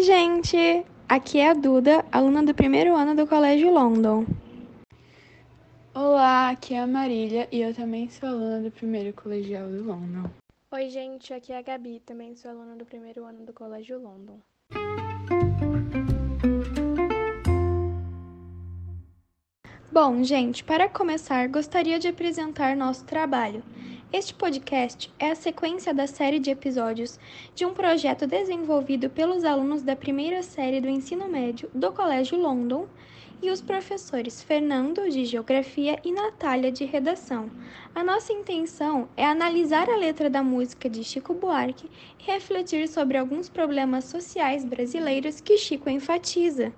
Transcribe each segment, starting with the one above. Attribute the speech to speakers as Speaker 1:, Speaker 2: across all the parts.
Speaker 1: Oi, gente! Aqui é a Duda, aluna do primeiro ano do Colégio London.
Speaker 2: Olá, aqui é a Marília e eu também sou aluna do primeiro colegial do London.
Speaker 3: Oi, gente, aqui é a Gabi, também sou aluna do primeiro ano do Colégio London.
Speaker 1: Bom, gente, para começar, gostaria de apresentar nosso trabalho. Este podcast é a sequência da série de episódios de um projeto desenvolvido pelos alunos da primeira série do ensino médio do Colégio London e os professores Fernando, de Geografia, e Natália, de Redação. A nossa intenção é analisar a letra da música de Chico Buarque e refletir sobre alguns problemas sociais brasileiros que Chico enfatiza.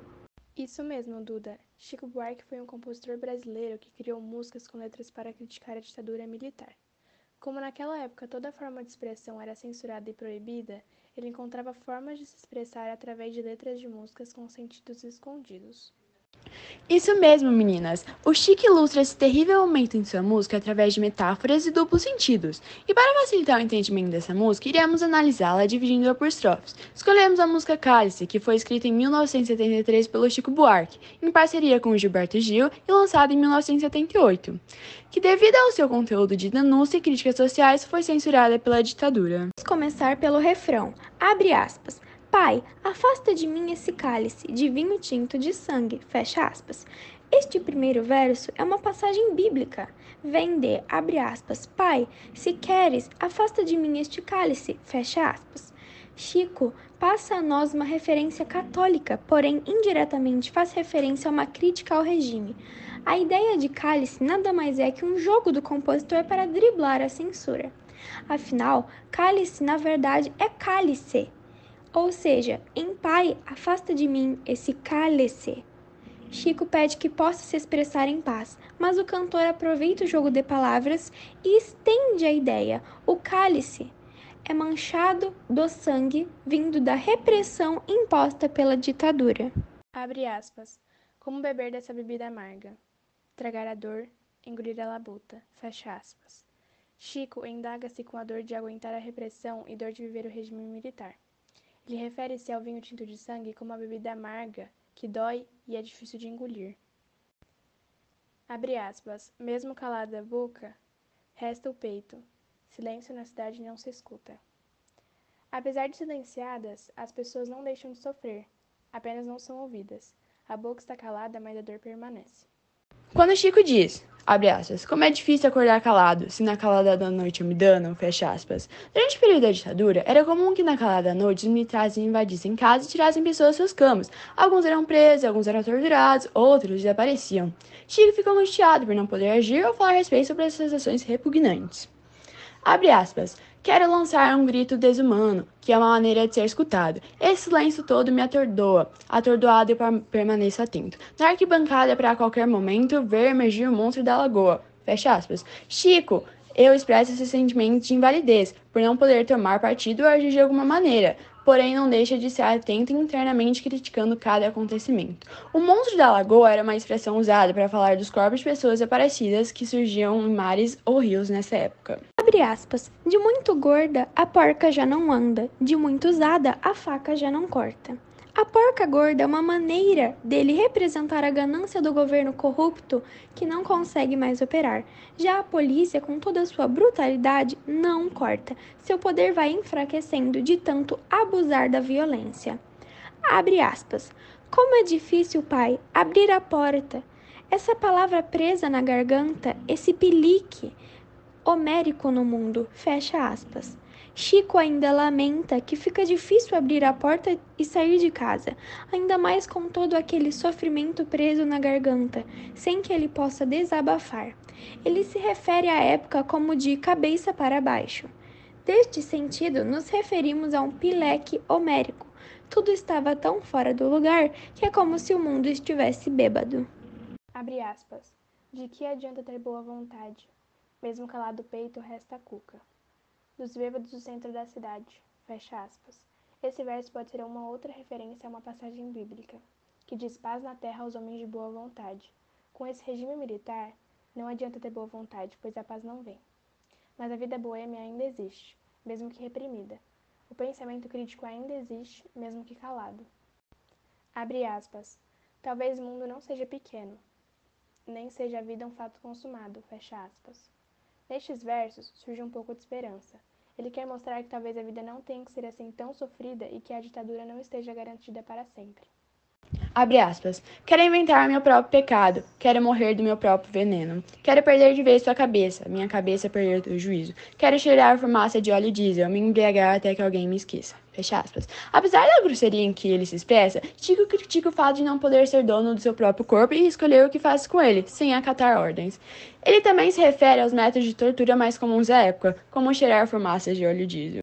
Speaker 3: Isso mesmo, Duda. Chico Buarque foi um compositor brasileiro que criou músicas com letras para criticar a ditadura militar. Como naquela época toda forma de expressão era censurada e proibida, ele encontrava formas de se expressar através de letras de músicas com sentidos escondidos.
Speaker 2: Isso mesmo, meninas! O Chico ilustra esse terrível momento em sua música através de metáforas e duplos sentidos. E para facilitar o entendimento dessa música, iremos analisá-la dividindo-a por estrofes. Escolhemos a música Cálice, que foi escrita em 1973 pelo Chico Buarque, em parceria com Gilberto Gil e lançada em 1978, que devido ao seu conteúdo de denúncia e críticas sociais foi censurada pela ditadura.
Speaker 1: Vamos começar pelo refrão. Abre aspas. Pai, afasta de mim esse cálice de vinho tinto de sangue. Fecha aspas. Este primeiro verso é uma passagem bíblica. Vem de, abre aspas, Pai, se queres, afasta de mim este cálice. Fecha aspas. Chico passa a nós uma referência católica, porém indiretamente faz referência a uma crítica ao regime. A ideia de cálice nada mais é que um jogo do compositor para driblar a censura. Afinal, cálice na verdade é cálice, ou seja, em pai, afasta de mim esse cálice. Chico pede que possa se expressar em paz, mas o cantor aproveita o jogo de palavras e estende a ideia. O cálice é manchado do sangue vindo da repressão imposta pela ditadura.
Speaker 3: Abre aspas. Como beber dessa bebida amarga? Tragar a dor, engolir a labuta. Fecha aspas. Chico indaga-se com a dor de aguentar a repressão e dor de viver o regime militar. Ele refere-se ao vinho tinto de sangue como uma bebida amarga, que dói e é difícil de engolir. Abre aspas. Mesmo calada a boca, resta o peito. Silêncio na cidade não se escuta. Apesar de silenciadas, as pessoas não deixam de sofrer, apenas não são ouvidas. A boca está calada, mas a dor permanece.
Speaker 2: Quando Chico diz, abre aspas, como é difícil acordar calado, se na calada da noite eu me dano, fecha aspas. Durante o período da ditadura, era comum que na calada da noite os militares invadissem casas e tirassem pessoas das suas camas. Alguns eram presos, alguns eram torturados, outros desapareciam. Chico ficou angustiado por não poder agir ou falar a respeito sobre essas ações repugnantes. Abre aspas. Quero lançar um grito desumano, que é uma maneira de ser escutado. Esse silêncio todo me atordoa. Atordoado eu permaneço atento. Na arquibancada, para qualquer momento, ver emergir o monstro da lagoa. Fecha aspas. Chico, eu expresso esse sentimento de invalidez, por não poder tomar partido ou agir de alguma maneira, porém não deixa de ser atento internamente criticando cada acontecimento. O monstro da lagoa era uma expressão usada para falar dos corpos de pessoas desaparecidas que surgiam em mares ou rios nessa época.
Speaker 1: Abre aspas. De muito gorda, a porca já não anda. De muito usada, a faca já não corta. A porca gorda é uma maneira dele representar a ganância do governo corrupto que não consegue mais operar. Já a polícia, com toda a sua brutalidade, não corta. Seu poder vai enfraquecendo de tanto abusar da violência. Abre aspas. Como é difícil, pai, abrir a porta. Essa palavra presa na garganta, esse pilique, homérico no mundo. Fecha aspas. Chico ainda lamenta que fica difícil abrir a porta e sair de casa, ainda mais com todo aquele sofrimento preso na garganta, sem que ele possa desabafar. Ele se refere à época como de cabeça para baixo. Deste sentido, nos referimos a um pileque homérico. Tudo estava tão fora do lugar que é como se o mundo estivesse bêbado.
Speaker 3: Abre aspas. De que adianta ter boa vontade? Mesmo calado o peito, resta a cuca dos bêbados do centro da cidade. Fecha aspas. Esse verso pode ser uma outra referência a uma passagem bíblica, que diz paz na terra aos homens de boa vontade. Com esse regime militar, não adianta ter boa vontade, pois a paz não vem. Mas a vida boêmia ainda existe, mesmo que reprimida. O pensamento crítico ainda existe, mesmo que calado. Abre aspas. Talvez o mundo não seja pequeno, nem seja a vida um fato consumado, fecha aspas. Nestes versos surge um pouco de esperança. Ele quer mostrar que talvez a vida não tenha que ser assim tão sofrida e que a ditadura não esteja garantida para sempre.
Speaker 2: Abre aspas. Quero inventar meu próprio pecado. Quero morrer do meu próprio veneno. Quero perder de vez sua cabeça. Minha cabeça perder o juízo. Quero cheirar fumaça de óleo diesel. Me embriagar até que alguém me esqueça. Fecha aspas. Apesar da grosseria em que ele se expressa, Chico critica o fato de não poder ser dono do seu próprio corpo e escolher o que faz com ele, sem acatar ordens. Ele também se refere aos métodos de tortura mais comuns da época, como cheirar fumaças de óleo diesel.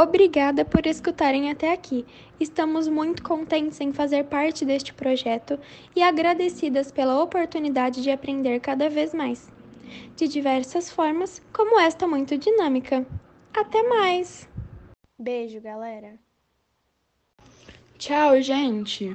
Speaker 1: Obrigada por escutarem até aqui. Estamos muito contentes em fazer parte deste projeto e agradecidas pela oportunidade de aprender cada vez mais, de diversas formas, como esta muito dinâmica. Até mais!
Speaker 3: Beijo, galera!
Speaker 2: Tchau, gente!